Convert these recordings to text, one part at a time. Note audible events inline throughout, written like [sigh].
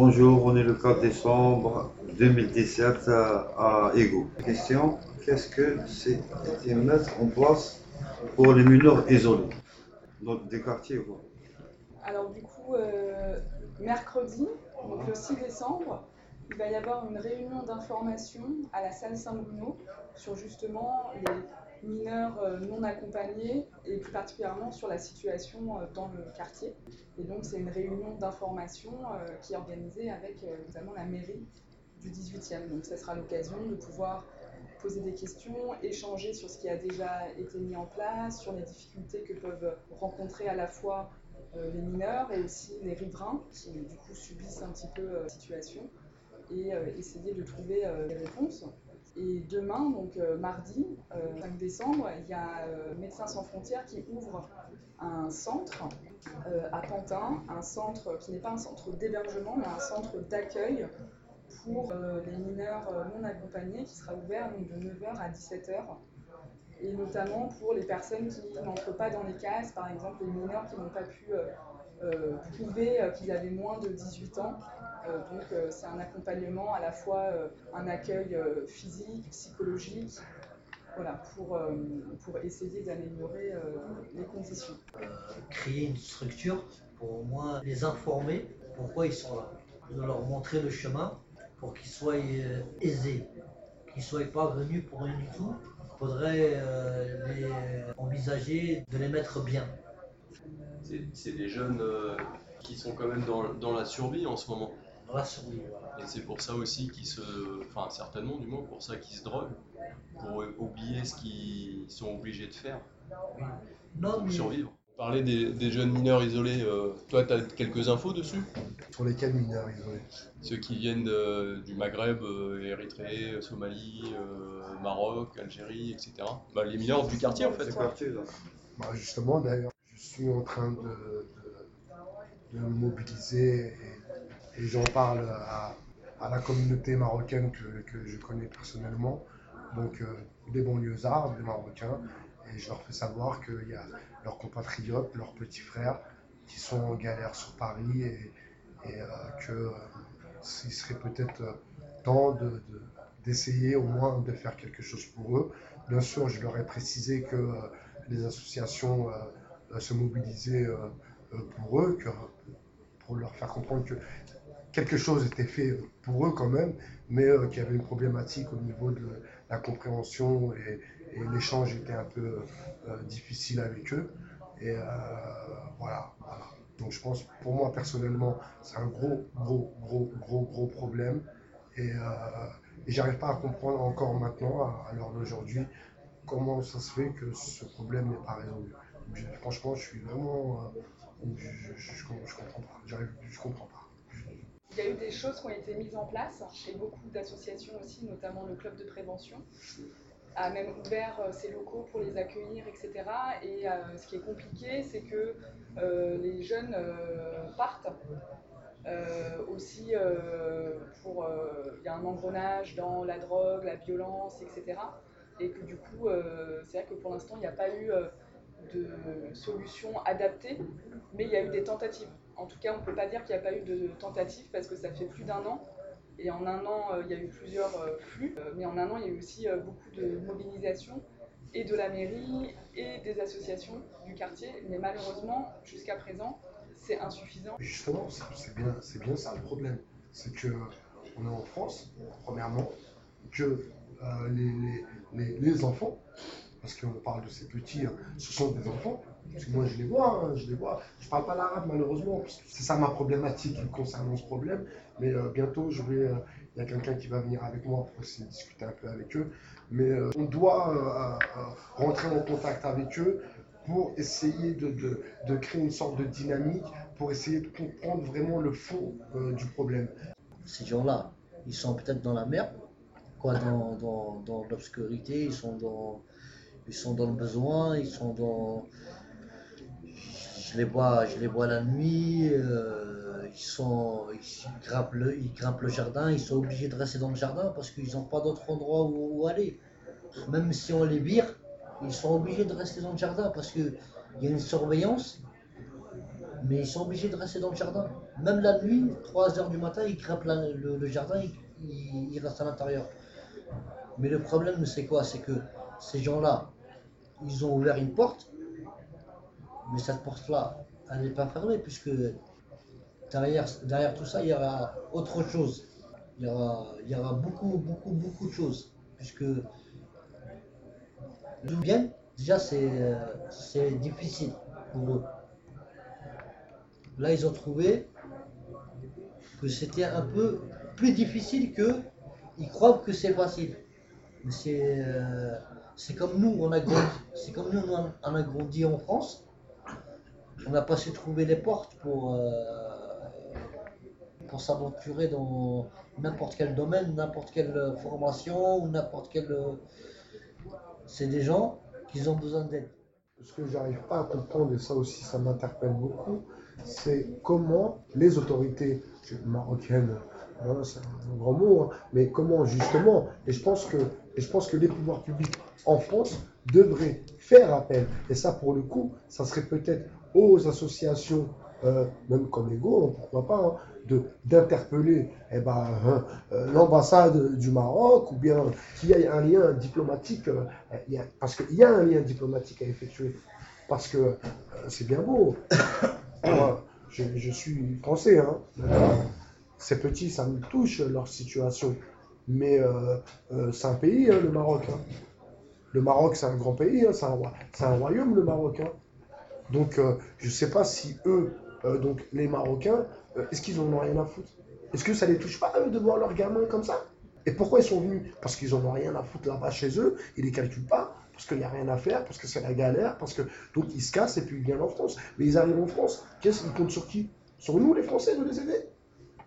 Bonjour, on est le 4 décembre 2017 à Ego. Question, qu'est-ce que c'est mettre en place pour les mineurs isolés? Dans des quartiers quoi Alors du coup, euh, mercredi, donc le 6 décembre, il va y avoir une réunion d'information à la salle Saint-Bruno sur justement les mineurs euh, non accompagnés et plus particulièrement sur la situation euh, dans le quartier. Et donc c'est une réunion d'information euh, qui est organisée avec notamment la mairie du 18e. Donc ça sera l'occasion de pouvoir poser des questions, échanger sur ce qui a déjà été mis en place, sur les difficultés que peuvent rencontrer à la fois les mineurs et aussi les riverains qui du coup subissent un petit peu la situation et essayer de trouver des réponses. Et demain, donc euh, mardi 5 décembre, il y a Médecins sans frontières qui ouvre un centre à Pantin, un centre qui n'est pas un centre d'hébergement, mais un centre d'accueil pour les mineurs non accompagnés qui sera ouvert de 9h à 17h et notamment pour les personnes qui n'entrent pas dans les cases, par exemple les mineurs qui n'ont pas pu euh, prouver qu'ils avaient moins de 18 ans. euh, donc euh, c'est un accompagnement à la fois euh, un accueil physique, psychologique, voilà, pour, pour essayer d'améliorer les conditions. créer une structure pour au moins les informer pourquoi ils sont là, de leur montrer le chemin pour qu'ils soient aisés, qu'ils ne soient pas venus pour rien du tout. Il faudrait les envisager de les mettre bien. C'est des jeunes qui sont quand même dans, dans la survie en ce moment. Et c'est pour ça aussi qu'ils se. Enfin, certainement, du moins, pour ça qu'ils se droguent, pour oublier ce qu'ils sont obligés de faire pour survivre. On parlait des, jeunes mineurs isolés. Euh, toi, tu as quelques infos dessus? Sur lesquels mineurs isolés? Ceux qui viennent du Maghreb, euh, Érythrée, Somalie, euh, Maroc, Algérie, etc. Bah, les mineurs du quartier, en fait. Bah, justement, d'ailleurs, je suis en train de, de, de mobiliser et j'en parle à, la communauté marocaine que, je connais personnellement, donc euh, des banlieusards, des Marocains, et je leur fais savoir qu'il y a leurs compatriotes, leurs petits frères qui sont en galère sur Paris et, et euh, que euh, serait peut-être temps d'essayer au moins de faire quelque chose pour eux. Bien sûr, je leur ai précisé que les associations se mobilisaient pour eux, pour leur faire comprendre que quelque chose était fait pour eux quand même, mais euh, qu'il y avait une problématique au niveau de la compréhension et, l'échange était un peu euh, difficile avec eux. Et euh, voilà, Donc je pense, pour moi personnellement, c'est un gros, gros, gros, gros, gros problème. Et, et j'arrive pas à comprendre encore maintenant, à, l'heure d'aujourd'hui, comment ça se fait que ce problème n'est pas résolu. franchement, je suis vraiment. je, je, comprends pas. Je comprends pas. Il y a eu des choses qui ont été mises en place et beaucoup d'associations aussi, notamment le club de prévention, a même ouvert euh, ses locaux pour les accueillir, etc. Et euh, ce qui est compliqué, c'est que euh, les jeunes partent aussi pour. Il y a un engrenage dans la drogue, la violence, etc. Et que du coup, c'est vrai que pour l'instant, il n'y a pas eu de solution adaptée, mais il y a eu des tentatives. En tout cas, on ne peut pas dire qu'il n'y a pas eu de tentative parce que ça fait plus d'un an. Et en un an, euh, il y a eu plusieurs euh, flux, euh, mais en un an, il y a eu aussi beaucoup de mobilisation et de la mairie et des associations du quartier. Mais malheureusement, jusqu'à présent, c'est insuffisant. Justement, c'est bien, bien ça le problème. C'est que on est en France, premièrement, que les, enfants, parce qu'on parle de ces petits, hein, ce sont des enfants, moi, je les vois, hein, je les vois. Je parle pas l'arabe, malheureusement. C'est ça ma problématique concernant ce problème. Mais euh, bientôt, je vais. Euh, il y a quelqu'un qui va venir avec moi pour essayer de discuter un peu avec eux. Mais euh, on doit rentrer en contact avec eux pour essayer de, de, créer une sorte de dynamique, pour essayer de comprendre vraiment le fond du problème. Ces gens-là, ils sont peut-être dans la merde, quoi, dans, dans, dans l'obscurité, ils ils sont dans le besoin, ils sont dans, je les vois, je les vois la nuit, euh, ils, sont, ils, grimpent le, ils grimpent le jardin, ils sont obligés de rester dans le jardin parce qu'ils n'ont pas d'autre endroit où, aller. Même si on les vire, ils sont obligés de rester dans le jardin parce qu'il y a une surveillance, mais ils sont obligés de rester dans le jardin. Même la nuit, 3 heures du matin, ils grimpent le, jardin, ils, ils restent à l'intérieur. Mais le problème, c'est quoi? C'est que ces gens-là, ils ont ouvert une porte, mais cette porte-là, elle n'est pas fermée, puisque derrière, derrière tout ça, il y aura autre chose. Il y aura, il y aura beaucoup, beaucoup, beaucoup de choses. Puisque bien, déjà, c'est difficile pour eux. Là, ils ont trouvé que c'était un peu plus difficile que ils croient que c'est facile. Euh, c'est comme nous, on a grandi, c'est comme nous, on a, grandi en France. On n'a pas su trouver les portes pour, euh, pour s'aventurer dans n'importe quel domaine, n'importe quelle formation ou n'importe quel. C'est des gens qui ont besoin d'aide. Ce que j'arrive pas à comprendre, et ça aussi ça m'interpelle beaucoup, c'est comment les autorités marocaines, hein, c'est un grand mot, hein, mais comment justement, et je pense que et je pense que les pouvoirs publics en France devraient faire appel. Et ça, pour le coup, ça serait peut-être aux associations, euh, même comme Ego, hein, pourquoi pas, hein, de d'interpeller eh ben, hein, euh, l'ambassade du Maroc ou bien qu'il y ait un lien diplomatique, euh, parce qu'il y a un lien diplomatique à effectuer. Parce que c'est bien beau. [coughs] Moi, je, je suis français, c'est petit, ça me touche leur situation. Mais c'est un pays, hein, le Maroc. Hein. Le Maroc, c'est un grand pays, hein, c'est un, royaume, le Maroc. Donc, euh, je ne sais pas si eux, donc les Marocains, est-ce qu'ils en ont rien à foutre? Est-ce que ça ne les touche pas, eux, de voir leurs gamins comme ça? Et pourquoi ils sont venus? Parce qu'ils n'en ont rien à foutre là-bas chez eux, ils les calculent pas, parce qu'il n'y a rien à faire, parce que c'est la galère, parce que donc ils se cassent et puis ils viennent en France. Mais ils arrivent en France, qu'est-ce qu'ils comptent sur qui? Sur nous, les Français, de les aider?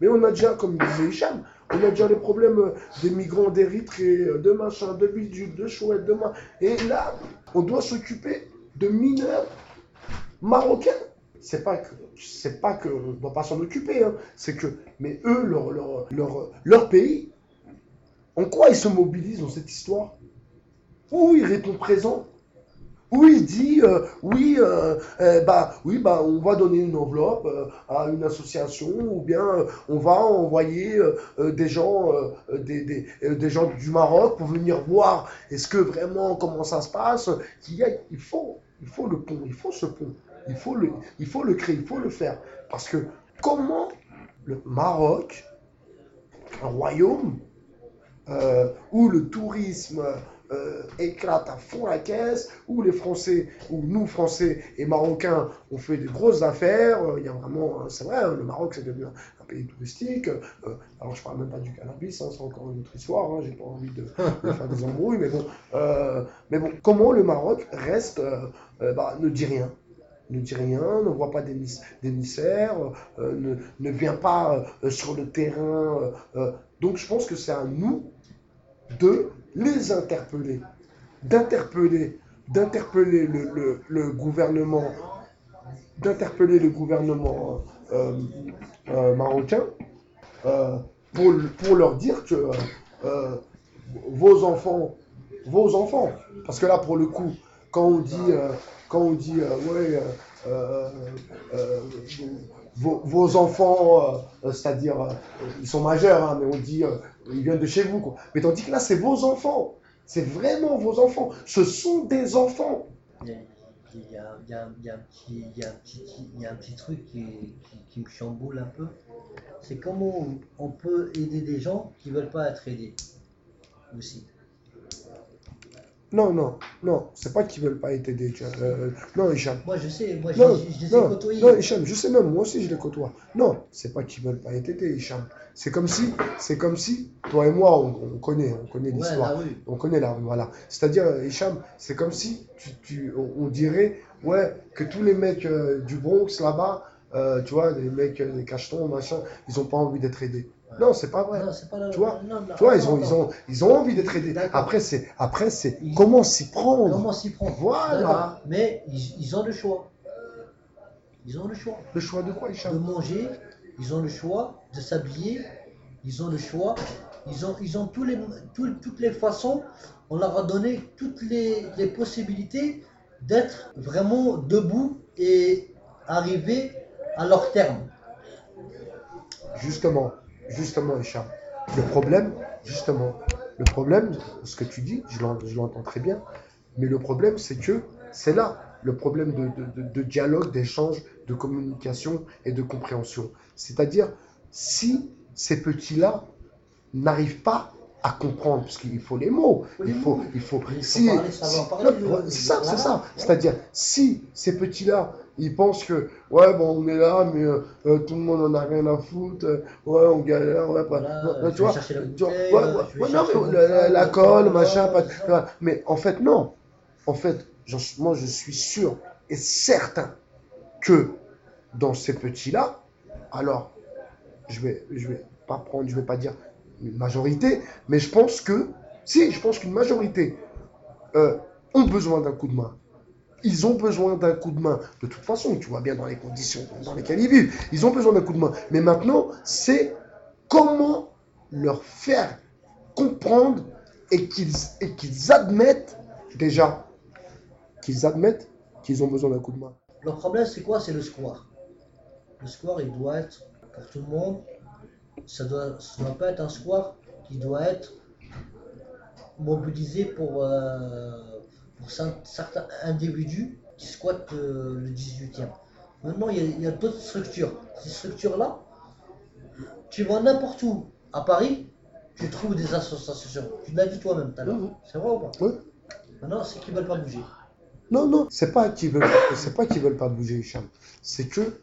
Mais on a déjà, comme disait Hicham, on a déjà les problèmes des migrants d'Érythrée, euh, de machin, de bidule, de chouette, de machin. Et là, on doit s'occuper de mineurs marocains. C'est pas que, c'est pas que, on doit pas s'en occuper, hein. c'est que, mais eux, leur pays, en quoi ils se mobilisent dans cette histoire? Où ils répondent présent? Où il dit euh, oui, euh, euh, bah, oui, bah, on va donner une enveloppe à une association ou bien on va envoyer des gens, des, gens du Maroc pour venir voir est-ce que vraiment comment ça se passe. Il, y a, il, faut, il faut le pont, il faut ce pont, il faut le, il faut le créer, il faut le faire. Parce que comment le Maroc, un royaume où le tourisme euh, éclate à fond la caisse, où les Français, où nous Français et Marocains, on fait des grosses affaires. Euh, il y a vraiment, hein, c'est vrai, hein, le Maroc c'est devenu un, pays touristique. Euh, alors je parle même pas du cannabis, hein, c'est encore une autre histoire. J'ai pas envie de, faire des embrouilles, mais bon, mais bon, comment le Maroc reste, bah, ne dit rien ne dit rien, ne voit pas d'émissaires, ne, ne, vient pas sur le terrain. donc je pense que c'est à nous de les interpeller, d'interpeller, d'interpeller le, gouvernement, d'interpeller le gouvernement euh, euh, marocain euh, pour, pour, leur dire que vos enfants, vos enfants, parce que là pour le coup, quand on dit, quand on dit, ouais, vos, enfants, c'est-à-dire, ils sont majeurs, hein, mais on dit, ils viennent de chez vous. Quoi. Mais tandis que là, c'est vos enfants. C'est vraiment vos enfants. Ce sont des enfants. Il y a, un, petit, un, petit, truc qui, qui, me chamboule un peu. C'est comment on peut aider des gens qui ne veulent pas être aidés aussi. Non, non, non, c'est pas qu'ils veulent pas être aidés. Euh, non, Hicham. Moi, je sais, moi, je, non, je, les ai côtoyés. Non, Hicham, je sais même, moi aussi, je les côtoie. Non, c'est pas qu'ils veulent pas être aidés, Hicham. C'est comme si, c'est comme si, toi et moi, on, connaît, on connaît l'histoire. on connaît la rue, voilà. C'est-à-dire, Hicham, c'est comme si, tu, tu, on, dirait, ouais, que tous les mecs euh, du Bronx là-bas, euh, tu vois, les mecs, les cachetons, machin, ils ont pas envie d'être aidés. Non, c'est pas vrai. tu vois, tu vois ils, ont, ils, ont, ils ont envie d'être aidés. Après, c'est, après, c'est comment s'y prendre. Comment s'y prendre. Voilà. Mais ils, ont le choix. Ils ont le choix. Le choix de quoi, De manger. Ils ont le choix de s'habiller. Ils ont le choix. Ils ont, ils ont tous les, toutes les façons. On leur a donné toutes les, les possibilités d'être vraiment debout et arriver à leur terme. justement, justement, Hicham, le problème, justement, le problème, ce que tu dis, je l'entends très bien, mais le problème, c'est que c'est là le problème de, de dialogue, d'échange, de communication et de compréhension. C'est-à-dire, si ces petits-là n'arrivent pas à comprendre, parce qu'il faut les mots, il faut, il faut, si, c'est ça, c'est ça. C'est-à-dire, si ces petits-là, ils pensent que, ouais, bon, on est là, mais euh, euh, tout le monde en a rien à foutre, euh, ouais, on galère, va pas. tu vois, la, la, colle, machin, pas, mais en fait, non. En fait, moi, je suis sûr et certain que dans ces petits-là, alors, je vais, je vais pas prendre, je vais pas dire une majorité, mais je pense que, si, je pense qu'une majorité euh, ont besoin d'un coup de main. Ils ont besoin d'un coup de main. De toute façon, tu vois bien dans les conditions dans lesquelles ils vivent. Ils ont besoin d'un coup de main. Mais maintenant, c'est comment leur faire comprendre et qu'ils admettent déjà qu'ils admettent qu'ils ont besoin d'un coup de main. Le problème, c'est quoi? C'est le square. Le square, il doit être pour tout le monde ça doit, doit pas être un square qui doit être mobilisé pour, euh, pour certains individus qui squattent euh, le 18e. Maintenant, il y a, d'autres structures. Ces structures-là, tu vas n'importe où. À Paris, tu trouves des associations. Tu l'as dit toi-même tout à l'heure. C'est vrai ou pas? Oui. Maintenant, c'est qu'ils veulent pas bouger. Non, non, c'est pas qu'ils veulent, c'est pas qu'ils veulent pas bouger, Hicham. C'est que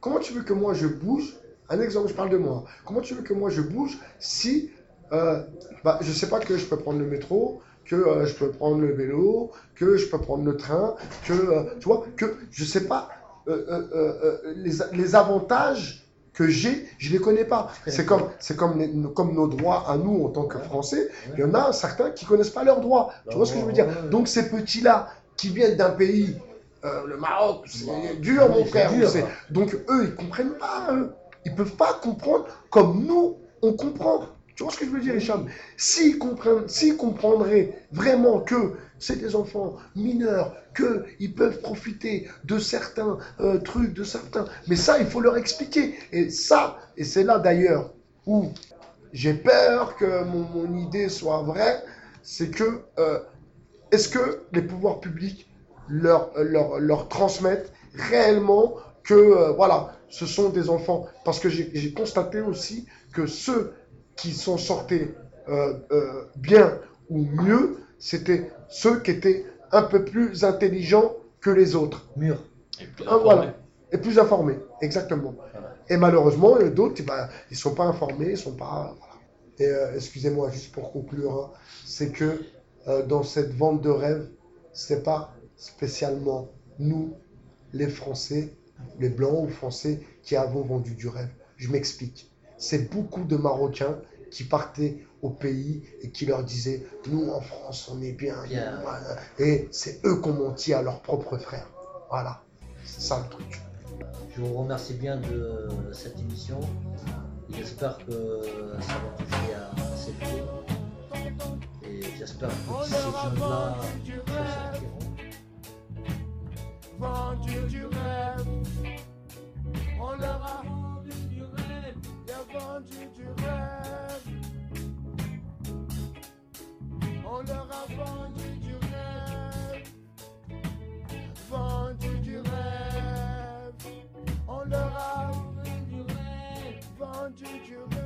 comment tu veux que moi je bouge? Un exemple, je parle de moi. Comment tu veux que moi je bouge si euh, bah, je ne sais pas que je peux prendre le métro, que euh, je peux prendre le vélo, que je peux prendre le train, que euh, tu vois, que je ne sais pas les, les, avantages que j'ai, je les connais pas. C'est comme, c'est comme, comme nos droits à nous en tant que Français. Il y en a certains qui connaissent pas leurs droits. Tu vois ce que je veux dire? Donc ces petits-là qui viennent d'un pays, le Maroc, c'est dur mon frère. Donc eux, ils comprennent pas. Ils ne peuvent pas comprendre comme nous, on comprend. Tu vois ce que je veux dire, Hicham? S'ils comprendraient vraiment que c'est des enfants mineurs, qu'ils peuvent profiter de certains euh, trucs, de certains... Mais ça, il faut leur expliquer. Et ça, et c'est là d'ailleurs où j'ai peur que mon, idée soit vraie, c'est que euh, est-ce que les pouvoirs publics leur, leur, leur transmettent réellement que, euh, voilà, ce sont des enfants? Parce que j'ai constaté aussi que ceux qui sont sortis euh, euh, bien ou mieux, c'était ceux qui étaient un peu plus intelligents que les autres. Mieux. Et plus ah, voilà. Et plus informés, exactement. Et malheureusement, d'autres, bah, ils ne sont pas informés, ils sont pas. Et excusez-moi, juste pour conclure, hein, c'est que dans cette vente de rêves, c'est pas spécialement nous, les Français, les Blancs ou Français qui avons vendu du rêve. Je m'explique. C'est beaucoup de Marocains qui partaient au pays et qui leur disaient Nous, en France, on est bien. Et c'est eux qui ont menti à leurs propres frères. Voilà. C'est ça le truc. Je vous remercie bien de cette émission. J'espère que ça va toucher à ces filles. Et j'espère que ces jeunes-là du rêve. On leur a du rêve. On leur a vendu du rêve, vendu du rêve. On leur a vendu du rêve, vendu du rêve.